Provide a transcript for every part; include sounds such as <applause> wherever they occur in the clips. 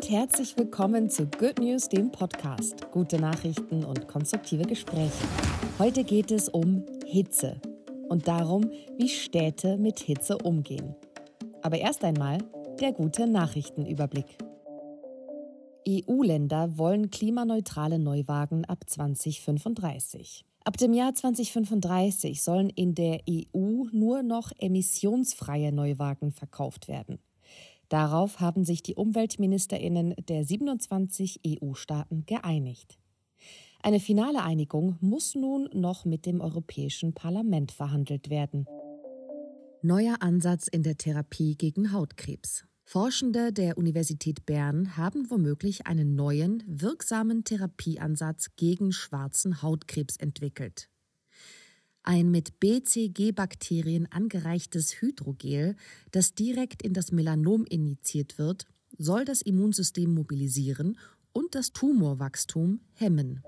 und herzlich willkommen zu Good News, dem Podcast. Gute Nachrichten und konstruktive Gespräche. Heute geht es um Hitze und darum, wie Städte mit Hitze umgehen. Aber erst einmal der gute Nachrichtenüberblick. EU-Länder wollen klimaneutrale Neuwagen ab 2035. Ab dem Jahr 2035 sollen in der EU nur noch emissionsfreie Neuwagen verkauft werden. Darauf haben sich die Umweltministerinnen der 27 EU-Staaten geeinigt. Eine finale Einigung muss nun noch mit dem Europäischen Parlament verhandelt werden. Neuer Ansatz in der Therapie gegen Hautkrebs. Forschende der Universität Bern haben womöglich einen neuen, wirksamen Therapieansatz gegen schwarzen Hautkrebs entwickelt. Ein mit BCG-Bakterien angereichtes Hydrogel, das direkt in das Melanom injiziert wird, soll das Immunsystem mobilisieren und das Tumorwachstum hemmen.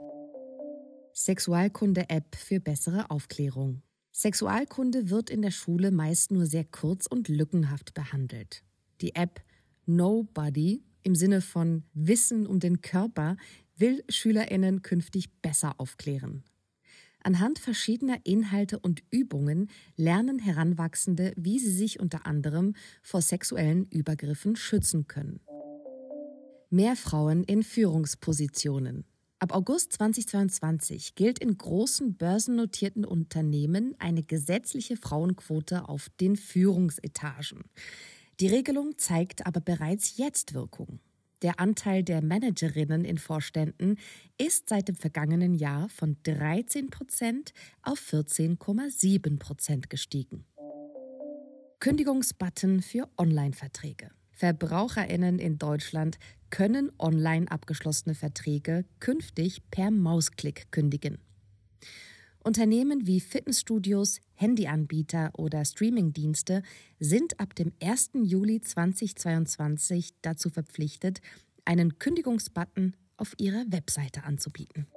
Sexualkunde-App für bessere Aufklärung. Sexualkunde wird in der Schule meist nur sehr kurz und lückenhaft behandelt. Die App Nobody im Sinne von Wissen um den Körper will Schülerinnen künftig besser aufklären. Anhand verschiedener Inhalte und Übungen lernen Heranwachsende, wie sie sich unter anderem vor sexuellen Übergriffen schützen können. Mehr Frauen in Führungspositionen. Ab August 2022 gilt in großen börsennotierten Unternehmen eine gesetzliche Frauenquote auf den Führungsetagen. Die Regelung zeigt aber bereits jetzt Wirkung. Der Anteil der Managerinnen in Vorständen ist seit dem vergangenen Jahr von 13 Prozent auf 14,7 Prozent gestiegen. Kündigungsbutton für Online-Verträge. Verbraucherinnen in Deutschland können online abgeschlossene Verträge künftig per Mausklick kündigen. Unternehmen wie Fitnessstudios, Handyanbieter oder Streamingdienste sind ab dem 1. Juli 2022 dazu verpflichtet, einen Kündigungsbutton auf ihrer Webseite anzubieten.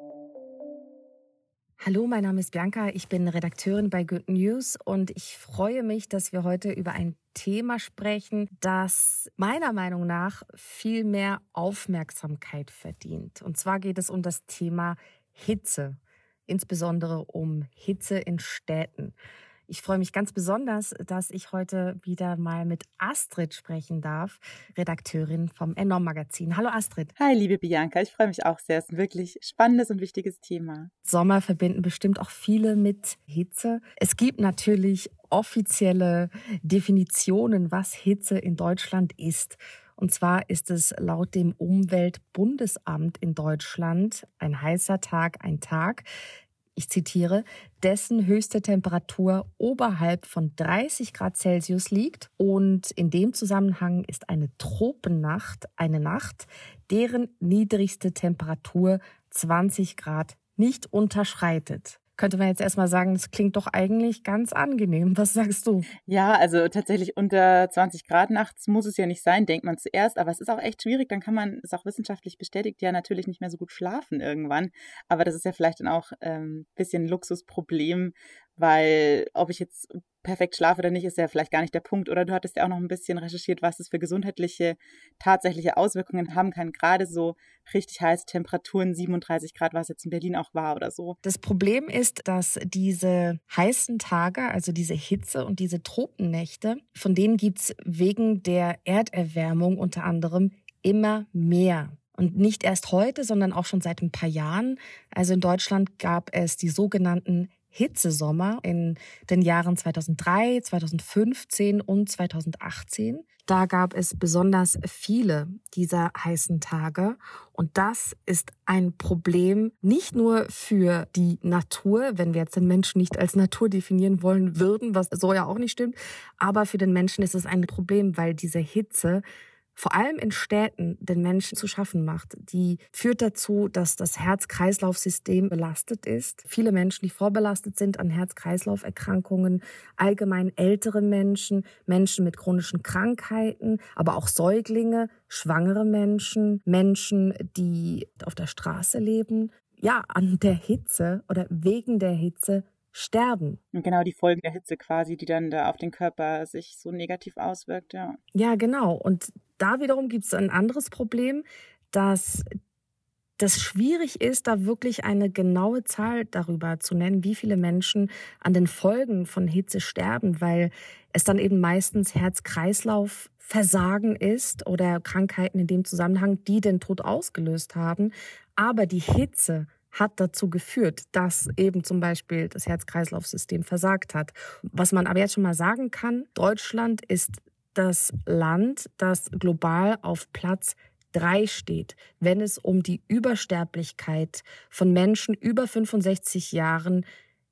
Hallo, mein Name ist Bianca, ich bin Redakteurin bei Good News und ich freue mich, dass wir heute über ein Thema sprechen, das meiner Meinung nach viel mehr Aufmerksamkeit verdient. Und zwar geht es um das Thema Hitze insbesondere um Hitze in Städten. Ich freue mich ganz besonders, dass ich heute wieder mal mit Astrid sprechen darf, Redakteurin vom Enorm Magazin. Hallo Astrid. Hi, liebe Bianca. Ich freue mich auch sehr. Es ist ein wirklich spannendes und wichtiges Thema. Sommer verbinden bestimmt auch viele mit Hitze. Es gibt natürlich offizielle Definitionen, was Hitze in Deutschland ist. Und zwar ist es laut dem Umweltbundesamt in Deutschland ein heißer Tag, ein Tag, ich zitiere, dessen höchste Temperatur oberhalb von 30 Grad Celsius liegt. Und in dem Zusammenhang ist eine Tropennacht eine Nacht, deren niedrigste Temperatur 20 Grad nicht unterschreitet könnte man jetzt erstmal sagen, das klingt doch eigentlich ganz angenehm. Was sagst du? Ja, also tatsächlich unter 20 Grad nachts muss es ja nicht sein, denkt man zuerst. Aber es ist auch echt schwierig. Dann kann man, ist auch wissenschaftlich bestätigt, ja natürlich nicht mehr so gut schlafen irgendwann. Aber das ist ja vielleicht dann auch ein ähm, bisschen Luxusproblem, weil ob ich jetzt perfekt schlafe oder nicht, ist ja vielleicht gar nicht der Punkt. Oder du hattest ja auch noch ein bisschen recherchiert, was es für gesundheitliche, tatsächliche Auswirkungen haben kann. Gerade so richtig heiße Temperaturen, 37 Grad, was jetzt in Berlin auch war oder so. Das Problem ist, dass diese heißen Tage, also diese Hitze und diese Tropennächte, von denen gibt's wegen der Erderwärmung unter anderem immer mehr. Und nicht erst heute, sondern auch schon seit ein paar Jahren. Also in Deutschland gab es die sogenannten Hitzesommer in den Jahren 2003, 2015 und 2018. Da gab es besonders viele dieser heißen Tage. Und das ist ein Problem nicht nur für die Natur, wenn wir jetzt den Menschen nicht als Natur definieren wollen würden, was so ja auch nicht stimmt, aber für den Menschen ist es ein Problem, weil diese Hitze vor allem in Städten den Menschen zu schaffen macht. Die führt dazu, dass das Herz-Kreislauf-System belastet ist. Viele Menschen, die vorbelastet sind an Herz-Kreislauf-Erkrankungen, allgemein ältere Menschen, Menschen mit chronischen Krankheiten, aber auch Säuglinge, schwangere Menschen, Menschen, die auf der Straße leben. Ja, an der Hitze oder wegen der Hitze sterben. Und genau die Folgen der Hitze quasi, die dann da auf den Körper sich so negativ auswirkt, ja. Ja, genau. Und da wiederum gibt es ein anderes Problem, dass das schwierig ist, da wirklich eine genaue Zahl darüber zu nennen, wie viele Menschen an den Folgen von Hitze sterben, weil es dann eben meistens Herz-Kreislauf-Versagen ist oder Krankheiten in dem Zusammenhang, die den Tod ausgelöst haben. Aber die Hitze hat dazu geführt, dass eben zum Beispiel das Herz-Kreislauf-System versagt hat. Was man aber jetzt schon mal sagen kann, Deutschland ist das Land, das global auf Platz drei steht, wenn es um die Übersterblichkeit von Menschen über 65 Jahren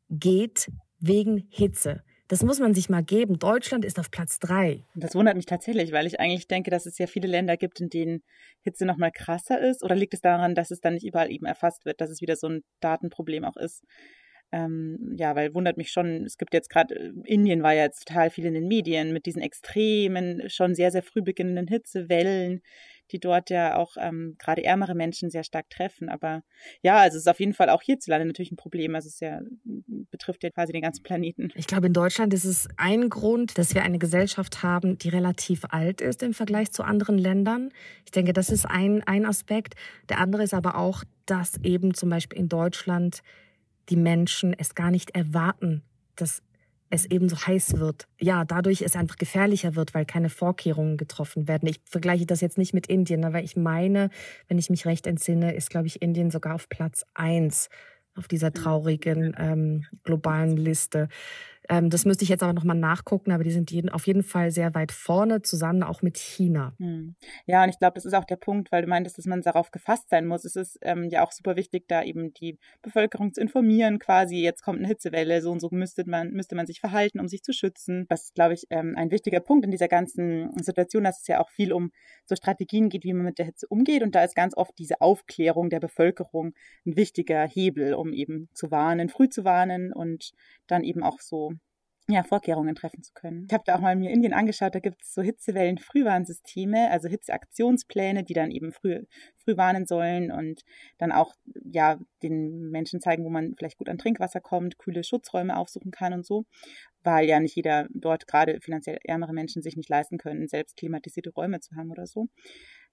geht wegen Hitze. Das muss man sich mal geben. Deutschland ist auf Platz drei. Das wundert mich tatsächlich, weil ich eigentlich denke, dass es ja viele Länder gibt, in denen Hitze noch mal krasser ist. Oder liegt es daran, dass es dann nicht überall eben erfasst wird, dass es wieder so ein Datenproblem auch ist? Ähm, ja, weil wundert mich schon, es gibt jetzt gerade, äh, Indien war ja jetzt total viel in den Medien mit diesen extremen, schon sehr, sehr früh beginnenden Hitzewellen, die dort ja auch ähm, gerade ärmere Menschen sehr stark treffen. Aber ja, also es ist auf jeden Fall auch hierzulande natürlich ein Problem. Also es ja, betrifft ja quasi den ganzen Planeten. Ich glaube, in Deutschland ist es ein Grund, dass wir eine Gesellschaft haben, die relativ alt ist im Vergleich zu anderen Ländern. Ich denke, das ist ein, ein Aspekt. Der andere ist aber auch, dass eben zum Beispiel in Deutschland die Menschen es gar nicht erwarten, dass es eben so heiß wird. Ja, dadurch es einfach gefährlicher wird, weil keine Vorkehrungen getroffen werden. Ich vergleiche das jetzt nicht mit Indien, aber ich meine, wenn ich mich recht entsinne, ist, glaube ich, Indien sogar auf Platz eins auf dieser mhm. traurigen ähm, globalen Liste. Ähm, das müsste ich jetzt aber nochmal nachgucken, aber die sind jeden, auf jeden Fall sehr weit vorne, zusammen auch mit China. Hm. Ja, und ich glaube, das ist auch der Punkt, weil du meintest, dass man darauf gefasst sein muss. Es ist ähm, ja auch super wichtig, da eben die Bevölkerung zu informieren, quasi, jetzt kommt eine Hitzewelle, so und so müsste man, müsste man sich verhalten, um sich zu schützen. Das ist, glaube ich, ähm, ein wichtiger Punkt in dieser ganzen Situation, dass es ja auch viel um so Strategien geht, wie man mit der Hitze umgeht. Und da ist ganz oft diese Aufklärung der Bevölkerung ein wichtiger Hebel, um eben zu warnen, früh zu warnen und dann eben auch so ja, Vorkehrungen treffen zu können. Ich habe da auch mal mir Indien angeschaut, da gibt es so Hitzewellen-Frühwarnsysteme, also Hitzeaktionspläne, die dann eben früh, früh warnen sollen und dann auch ja den Menschen zeigen, wo man vielleicht gut an Trinkwasser kommt, kühle Schutzräume aufsuchen kann und so, weil ja nicht jeder dort gerade finanziell ärmere Menschen sich nicht leisten können, selbst klimatisierte Räume zu haben oder so.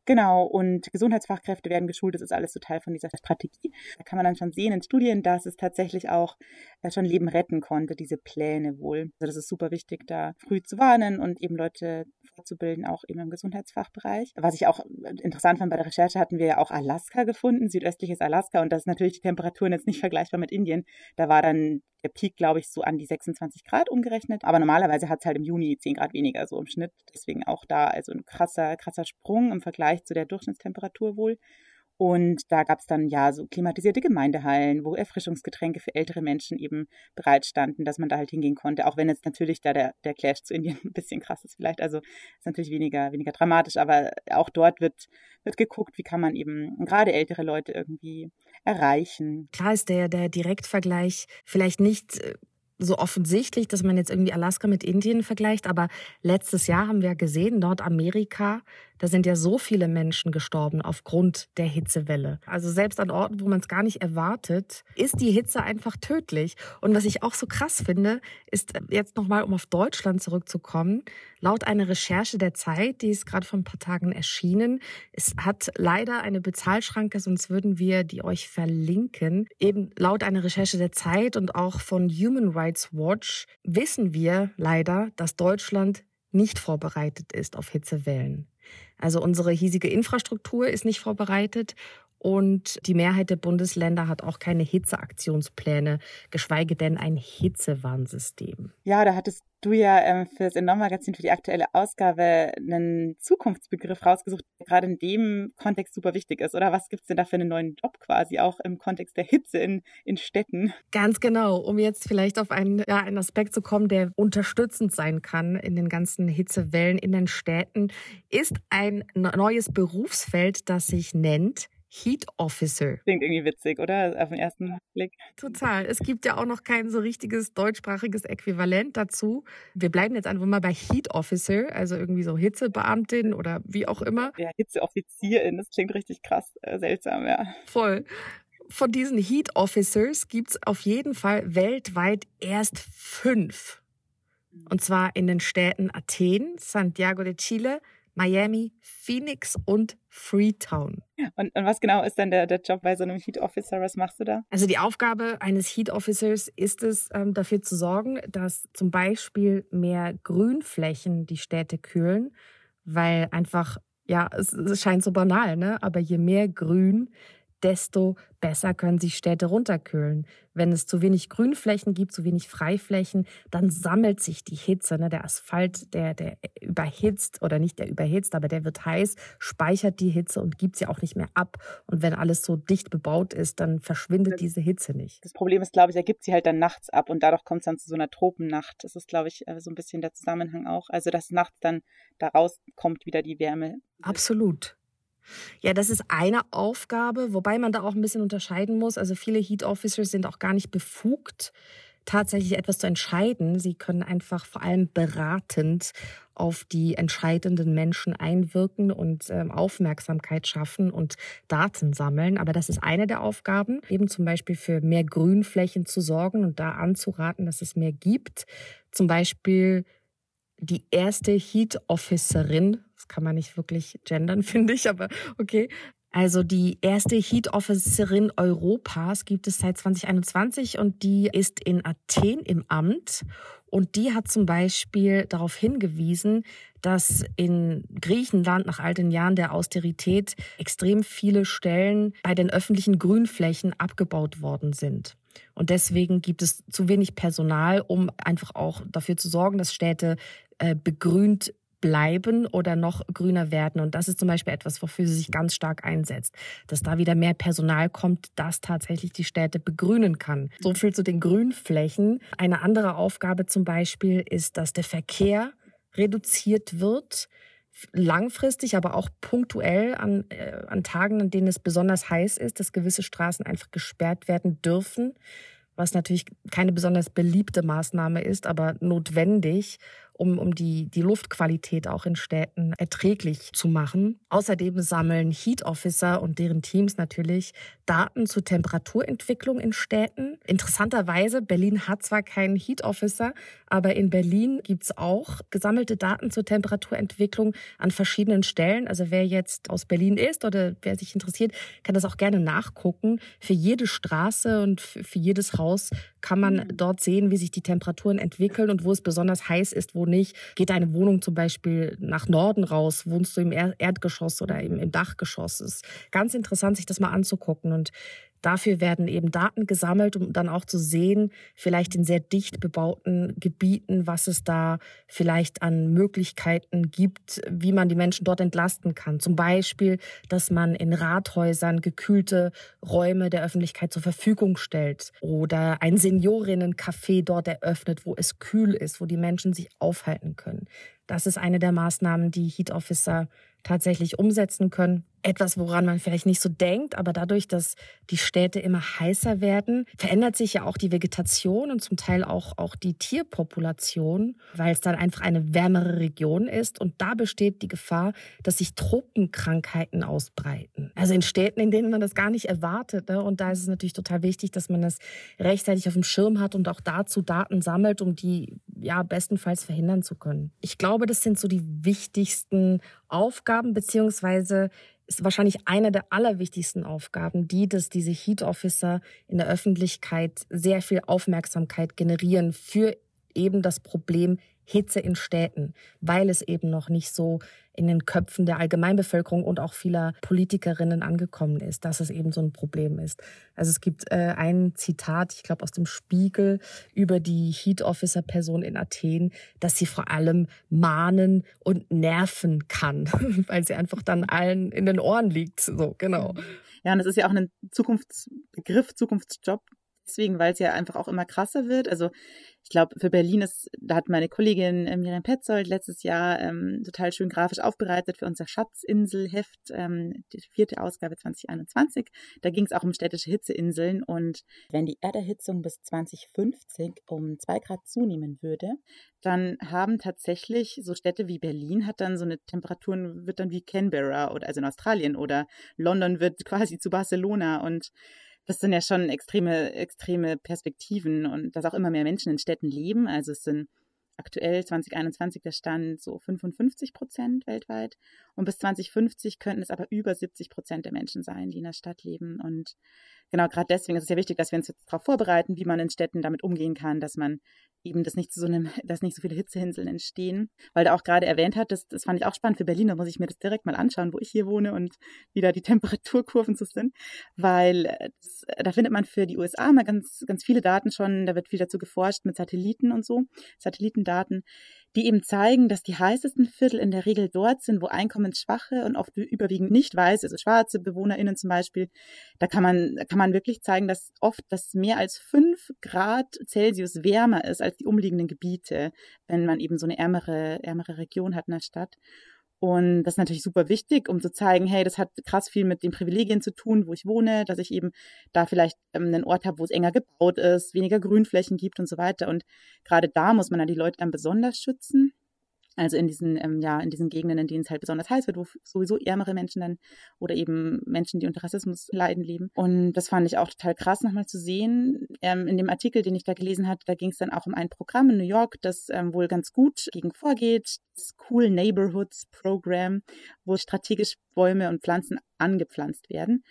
Genau, und Gesundheitsfachkräfte werden geschult, das ist alles so Teil von dieser Strategie. Da kann man dann schon sehen in Studien, dass es tatsächlich auch äh, schon Leben retten konnte, diese Pläne wohl. Also das ist super wichtig, da früh zu warnen und eben Leute fortzubilden, auch eben im Gesundheitsfachbereich. Was ich auch äh, interessant fand bei der Recherche, hatten wir ja auch Alaska gefunden, südöstliches Alaska, und das ist natürlich die Temperaturen jetzt nicht vergleichbar mit Indien. Da war dann der Peak, glaube ich, so an die 26 Grad umgerechnet. Aber normalerweise hat es halt im Juni 10 Grad weniger so im Schnitt. Deswegen auch da also ein krasser, krasser Sprung im Vergleich zu der Durchschnittstemperatur wohl. Und da gab es dann ja so klimatisierte Gemeindehallen, wo Erfrischungsgetränke für ältere Menschen eben bereitstanden, dass man da halt hingehen konnte. Auch wenn jetzt natürlich da der, der Clash zu Indien <laughs> ein bisschen krass ist vielleicht. Also ist natürlich weniger, weniger dramatisch, aber auch dort wird, wird geguckt, wie kann man eben gerade ältere Leute irgendwie erreichen. Klar ist der, der Direktvergleich vielleicht nicht äh, so offensichtlich, dass man jetzt irgendwie Alaska mit Indien vergleicht, aber letztes Jahr haben wir gesehen, Nordamerika, da sind ja so viele Menschen gestorben aufgrund der Hitzewelle. Also selbst an Orten, wo man es gar nicht erwartet, ist die Hitze einfach tödlich. Und was ich auch so krass finde, ist jetzt nochmal, um auf Deutschland zurückzukommen, laut einer Recherche der Zeit, die ist gerade vor ein paar Tagen erschienen, es hat leider eine Bezahlschranke, sonst würden wir die euch verlinken. Eben laut einer Recherche der Zeit und auch von Human Rights Watch wissen wir leider, dass Deutschland nicht vorbereitet ist auf Hitzewellen. Also unsere hiesige Infrastruktur ist nicht vorbereitet und die Mehrheit der Bundesländer hat auch keine Hitzeaktionspläne, geschweige denn ein Hitzewarnsystem. Ja, da hattest du ja ähm, für das Enorm-Magazin für die aktuelle Ausgabe einen Zukunftsbegriff rausgesucht, der gerade in dem Kontext super wichtig ist. Oder was gibt es denn da für einen neuen Job quasi auch im Kontext der Hitze in, in Städten? Ganz genau, um jetzt vielleicht auf einen, ja, einen Aspekt zu kommen, der unterstützend sein kann in den ganzen Hitzewellen in den Städten, ist ein neues Berufsfeld, das sich nennt Heat Officer. Klingt irgendwie witzig, oder? Auf den ersten Blick. Total. Es gibt ja auch noch kein so richtiges deutschsprachiges Äquivalent dazu. Wir bleiben jetzt einfach mal bei Heat Officer, also irgendwie so Hitzebeamtin oder wie auch immer. Ja, Hitzeoffizierin, das klingt richtig krass äh, seltsam, ja. Voll. Von diesen Heat Officers gibt es auf jeden Fall weltweit erst fünf. Und zwar in den Städten Athen, Santiago de Chile, Miami, Phoenix und Freetown. Und, und, was genau ist denn der, der Job bei so einem Heat Officer? Was machst du da? Also die Aufgabe eines Heat Officers ist es, ähm, dafür zu sorgen, dass zum Beispiel mehr Grünflächen die Städte kühlen, weil einfach, ja, es, es scheint so banal, ne? Aber je mehr Grün, desto besser können sich Städte runterkühlen. Wenn es zu wenig Grünflächen gibt, zu wenig Freiflächen, dann sammelt sich die Hitze. Ne? Der Asphalt, der, der überhitzt oder nicht der überhitzt, aber der wird heiß, speichert die Hitze und gibt sie auch nicht mehr ab. Und wenn alles so dicht bebaut ist, dann verschwindet diese Hitze nicht. Das Problem ist, glaube ich, er gibt sie halt dann nachts ab und dadurch kommt es dann zu so einer Tropennacht. Das ist, glaube ich, äh, so ein bisschen der Zusammenhang auch. Also, dass nachts dann daraus kommt wieder die Wärme. Absolut. Ja, das ist eine Aufgabe, wobei man da auch ein bisschen unterscheiden muss. Also viele Heat Officers sind auch gar nicht befugt, tatsächlich etwas zu entscheiden. Sie können einfach vor allem beratend auf die entscheidenden Menschen einwirken und ähm, Aufmerksamkeit schaffen und Daten sammeln. Aber das ist eine der Aufgaben, eben zum Beispiel für mehr Grünflächen zu sorgen und da anzuraten, dass es mehr gibt. Zum Beispiel die erste Heat Officerin, das kann man nicht wirklich gendern, <laughs> finde ich, aber okay. Also die erste Heat Officerin Europas gibt es seit 2021 und die ist in Athen im Amt. Und die hat zum Beispiel darauf hingewiesen, dass in Griechenland nach all den Jahren der Austerität extrem viele Stellen bei den öffentlichen Grünflächen abgebaut worden sind. Und deswegen gibt es zu wenig Personal, um einfach auch dafür zu sorgen, dass Städte begrünt bleiben oder noch grüner werden. Und das ist zum Beispiel etwas, wofür sie sich ganz stark einsetzt, dass da wieder mehr Personal kommt, das tatsächlich die Städte begrünen kann. So viel zu den Grünflächen. Eine andere Aufgabe zum Beispiel ist, dass der Verkehr reduziert wird langfristig, aber auch punktuell an, äh, an Tagen, an denen es besonders heiß ist, dass gewisse Straßen einfach gesperrt werden dürfen, was natürlich keine besonders beliebte Maßnahme ist, aber notwendig, um, um die, die Luftqualität auch in Städten erträglich zu machen. Außerdem sammeln Heat Officer und deren Teams natürlich Daten zur Temperaturentwicklung in Städten. Interessanterweise, Berlin hat zwar keinen Heat Officer, aber in Berlin gibt's auch gesammelte Daten zur Temperaturentwicklung an verschiedenen Stellen. Also wer jetzt aus Berlin ist oder wer sich interessiert, kann das auch gerne nachgucken. Für jede Straße und für jedes Haus kann man mhm. dort sehen, wie sich die Temperaturen entwickeln und wo es besonders heiß ist, wo nicht. Geht deine Wohnung zum Beispiel nach Norden raus? Wohnst du im Erdgeschoss oder im, im Dachgeschoss? Es ist ganz interessant, sich das mal anzugucken. Und Dafür werden eben Daten gesammelt, um dann auch zu sehen, vielleicht in sehr dicht bebauten Gebieten, was es da vielleicht an Möglichkeiten gibt, wie man die Menschen dort entlasten kann. Zum Beispiel, dass man in Rathäusern gekühlte Räume der Öffentlichkeit zur Verfügung stellt oder ein Seniorinnen-Café dort eröffnet, wo es kühl ist, wo die Menschen sich aufhalten können. Das ist eine der Maßnahmen, die Heat Officer tatsächlich umsetzen können. Etwas, woran man vielleicht nicht so denkt, aber dadurch, dass die Städte immer heißer werden, verändert sich ja auch die Vegetation und zum Teil auch, auch die Tierpopulation, weil es dann einfach eine wärmere Region ist. Und da besteht die Gefahr, dass sich Tropenkrankheiten ausbreiten. Also in Städten, in denen man das gar nicht erwartet. Ne? Und da ist es natürlich total wichtig, dass man das rechtzeitig auf dem Schirm hat und auch dazu Daten sammelt, um die ja bestenfalls verhindern zu können. Ich glaube, das sind so die wichtigsten Aufgaben, beziehungsweise ist wahrscheinlich eine der allerwichtigsten Aufgaben, die, dass diese Heat Officer in der Öffentlichkeit sehr viel Aufmerksamkeit generieren für eben das Problem Hitze in Städten, weil es eben noch nicht so in den Köpfen der Allgemeinbevölkerung und auch vieler Politikerinnen angekommen ist, dass es eben so ein Problem ist. Also es gibt äh, ein Zitat, ich glaube aus dem Spiegel, über die Heat Officer Person in Athen, dass sie vor allem mahnen und nerven kann, <laughs> weil sie einfach dann allen in den Ohren liegt. So, genau. Ja, und es ist ja auch ein Zukunftsbegriff, Zukunftsjob, deswegen, weil es ja einfach auch immer krasser wird. Also ich glaube, für Berlin ist, da hat meine Kollegin äh, Miriam Petzold letztes Jahr ähm, total schön grafisch aufbereitet für unser Schatzinselheft, ähm, die vierte Ausgabe 2021. Da ging es auch um städtische Hitzeinseln und wenn die Erderhitzung bis 2050 um zwei Grad zunehmen würde, dann haben tatsächlich so Städte wie Berlin hat dann so eine Temperaturen, wird dann wie Canberra oder also in Australien oder London wird quasi zu Barcelona und das sind ja schon extreme, extreme Perspektiven und dass auch immer mehr Menschen in Städten leben. Also es sind aktuell 2021 der Stand so 55 Prozent weltweit. Und bis 2050 könnten es aber über 70 Prozent der Menschen sein, die in der Stadt leben. Und genau gerade deswegen ist es ja wichtig, dass wir uns jetzt darauf vorbereiten, wie man in Städten damit umgehen kann, dass man eben das nicht so einem, <laughs> dass nicht so viele Hitzeinseln entstehen. Weil da auch gerade erwähnt hat, das, das fand ich auch spannend für Berlin, da muss ich mir das direkt mal anschauen, wo ich hier wohne und wie da die <laughs> Temperaturkurven so sind. Weil äh, das, da findet man für die USA mal ganz, ganz viele Daten schon, da wird viel dazu geforscht mit Satelliten und so, Satellitendaten, die eben zeigen, dass die heißesten Viertel in der Regel dort sind, wo einkommensschwache und oft überwiegend nicht weiße, also schwarze BewohnerInnen zum Beispiel, da kann man, kann man wirklich zeigen, dass oft das mehr als fünf Grad Celsius wärmer ist als die umliegenden Gebiete, wenn man eben so eine ärmere, ärmere Region hat in der Stadt. Und das ist natürlich super wichtig, um zu zeigen, hey, das hat krass viel mit den Privilegien zu tun, wo ich wohne, dass ich eben da vielleicht ähm, einen Ort habe, wo es enger gebaut ist, weniger Grünflächen gibt und so weiter. Und gerade da muss man dann die Leute dann besonders schützen. Also in diesen, ähm, ja, in diesen Gegenden, in denen es halt besonders heiß wird, wo sowieso ärmere Menschen dann oder eben Menschen, die unter Rassismus leiden, leben. Und das fand ich auch total krass nochmal zu sehen. Ähm, in dem Artikel, den ich da gelesen hatte, da ging es dann auch um ein Programm in New York, das ähm, wohl ganz gut gegen vorgeht. Das Cool Neighborhoods Program, wo strategisch Bäume und Pflanzen angepflanzt werden.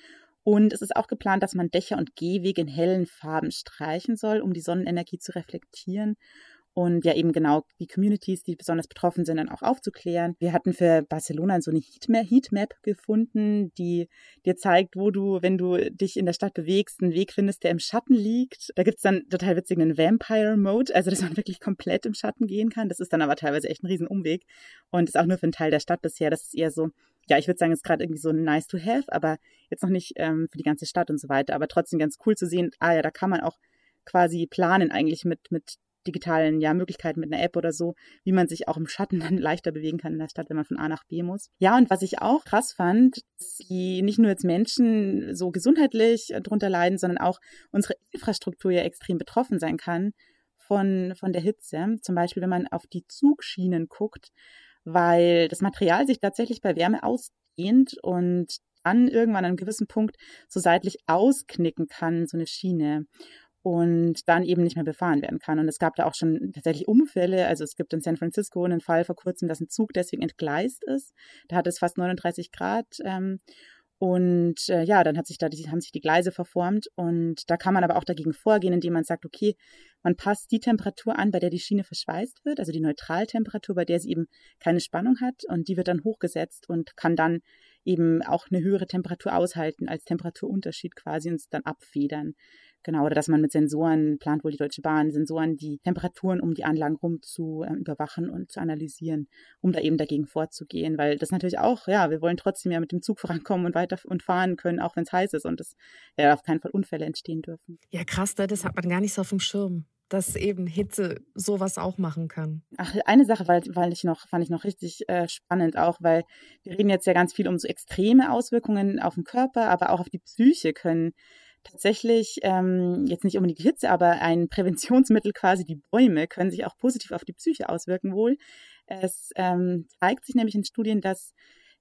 Und es ist auch geplant, dass man Dächer und Gehwege in hellen Farben streichen soll, um die Sonnenenergie zu reflektieren und ja eben genau die Communities, die besonders betroffen sind, dann auch aufzuklären. Wir hatten für Barcelona so eine Heatmap gefunden, die dir zeigt, wo du, wenn du dich in der Stadt bewegst, einen Weg findest, der im Schatten liegt. Da gibt es dann total witzigen Vampire-Mode, also dass man <laughs> wirklich komplett im Schatten gehen kann. Das ist dann aber teilweise echt ein Riesenumweg und ist auch nur für einen Teil der Stadt bisher. Das ist eher so, ja, ich würde sagen, ist gerade irgendwie so nice to have, aber jetzt noch nicht ähm, für die ganze Stadt und so weiter. Aber trotzdem ganz cool zu sehen, ah ja, da kann man auch quasi planen eigentlich mit, mit digitalen ja, Möglichkeiten mit einer App oder so, wie man sich auch im Schatten <laughs> dann leichter bewegen kann in der Stadt, wenn man von A nach B muss. Ja, und was ich auch krass fand, die nicht nur jetzt Menschen so gesundheitlich drunter leiden, sondern auch unsere Infrastruktur ja extrem betroffen sein kann von, von der Hitze. Zum Beispiel, wenn man auf die Zugschienen guckt, weil das Material sich tatsächlich bei Wärme ausdehnt und dann irgendwann an einem gewissen Punkt so seitlich ausknicken kann, so eine Schiene und dann eben nicht mehr befahren werden kann. Und es gab da auch schon tatsächlich Unfälle. Also es gibt in San Francisco einen Fall vor kurzem, dass ein Zug deswegen entgleist ist. Da hat es fast 39 Grad. Ähm, und äh, ja, dann hat sich da die, haben sich die Gleise verformt und da kann man aber auch dagegen vorgehen, indem man sagt, okay, man passt die Temperatur an, bei der die Schiene verschweißt wird, also die Neutraltemperatur, bei der sie eben keine Spannung hat und die wird dann hochgesetzt und kann dann eben auch eine höhere Temperatur aushalten als Temperaturunterschied quasi und dann abfedern. Genau, oder dass man mit Sensoren plant wohl die Deutsche Bahn, Sensoren die Temperaturen um die Anlagen rum zu äh, überwachen und zu analysieren, um da eben dagegen vorzugehen. Weil das natürlich auch, ja, wir wollen trotzdem ja mit dem Zug vorankommen und weiter und fahren können, auch wenn es heiß ist und es ja auf keinen Fall Unfälle entstehen dürfen. Ja, krass, ne? das hat man gar nicht so auf dem Schirm dass eben Hitze sowas auch machen kann. Ach, eine Sache, weil, weil ich noch, fand ich noch richtig äh, spannend auch, weil wir reden jetzt ja ganz viel um so extreme Auswirkungen auf den Körper, aber auch auf die Psyche können tatsächlich ähm, jetzt nicht unbedingt die Hitze, aber ein Präventionsmittel quasi, die Bäume, können sich auch positiv auf die Psyche auswirken wohl. Es ähm, zeigt sich nämlich in Studien, dass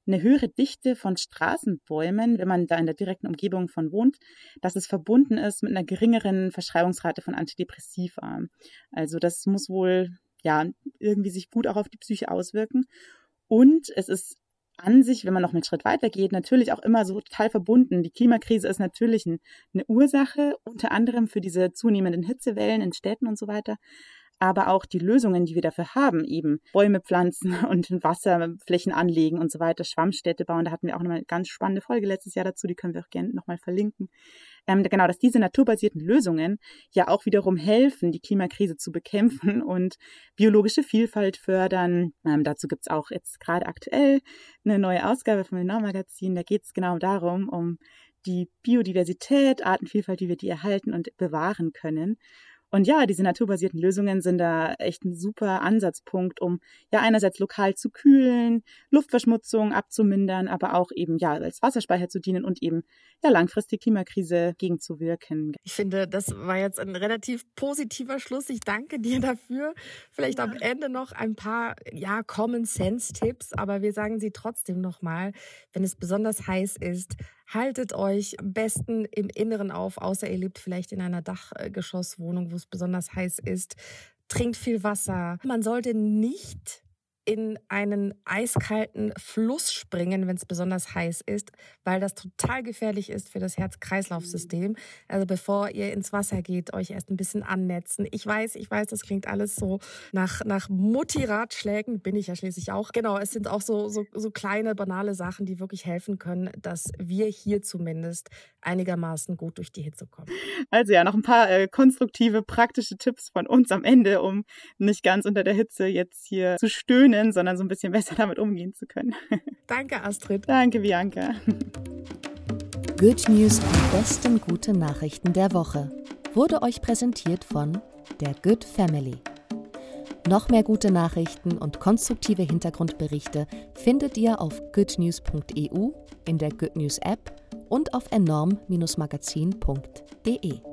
eine höhere Dichte von Straßenbäumen, wenn man da in der direkten Umgebung von wohnt, dass es verbunden ist mit einer geringeren Verschreibungsrate von Antidepressiva. Also das muss wohl ja irgendwie sich gut auch auf die Psyche auswirken. Und es ist an sich, wenn man noch einen Schritt weiter geht, natürlich auch immer so total verbunden. Die Klimakrise ist natürlich eine Ursache, unter anderem für diese zunehmenden Hitzewellen in Städten und so weiter aber auch die Lösungen, die wir dafür haben, eben Bäume pflanzen <laughs> und Wasserflächen anlegen und so weiter, Schwammstädte bauen. Da hatten wir auch nochmal eine ganz spannende Folge letztes Jahr dazu, die können wir auch gerne nochmal verlinken. Ähm, genau, dass diese naturbasierten Lösungen ja auch wiederum helfen, die Klimakrise zu bekämpfen <laughs> und biologische Vielfalt fördern. Ähm, dazu gibt's auch jetzt gerade aktuell eine neue Ausgabe vom Lenau Magazin. Da geht's genau darum, um die Biodiversität, Artenvielfalt, wie wir die erhalten und bewahren können. Und ja, diese naturbasierten Lösungen sind da echt ein super Ansatzpunkt, um ja einerseits lokal zu kühlen, Luftverschmutzung abzumindern, aber auch eben ja als Wasserspeicher zu dienen und eben ja langfristig Klimakrise gegenzuwirken. Ich finde, das war jetzt ein relativ positiver Schluss. Ich danke dir <laughs> dafür. Vielleicht ja. am Ende noch ein paar ja Common Sense Tipps, aber wir sagen sie trotzdem nochmal, wenn es besonders heiß ist, Haltet euch am besten im Inneren auf, außer ihr lebt vielleicht in einer Dachgeschosswohnung, wo es besonders heiß ist. trinkt viel Wasser. Man sollte nicht in einen eiskalten Fluss springen, wenn es besonders heiß ist, weil das total gefährlich ist für das Herz-Kreislauf-System. Also bevor ihr ins Wasser geht, euch erst ein bisschen annetzen. Ich weiß, ich weiß, das klingt alles so nach, nach Mutti-Ratschlägen, bin ich ja schließlich auch. Genau, es sind auch so, so, so kleine, banale Sachen, die wirklich helfen können, dass wir hier zumindest einigermaßen gut durch die Hitze kommen. Also ja, noch ein paar äh, konstruktive, praktische Tipps von uns am Ende, um nicht ganz unter der Hitze jetzt hier zu stöhnen können, sondern so ein bisschen <laughs> besser damit umgehen zu können. Danke, Astrid. Danke, Bianca. Good News, die besten guten Nachrichten der Woche, wurde euch präsentiert von der Good Family. Noch mehr gute Nachrichten und konstruktive Hintergrundberichte findet ihr auf goodnews.eu, in der Good News App und auf enorm-magazin.de.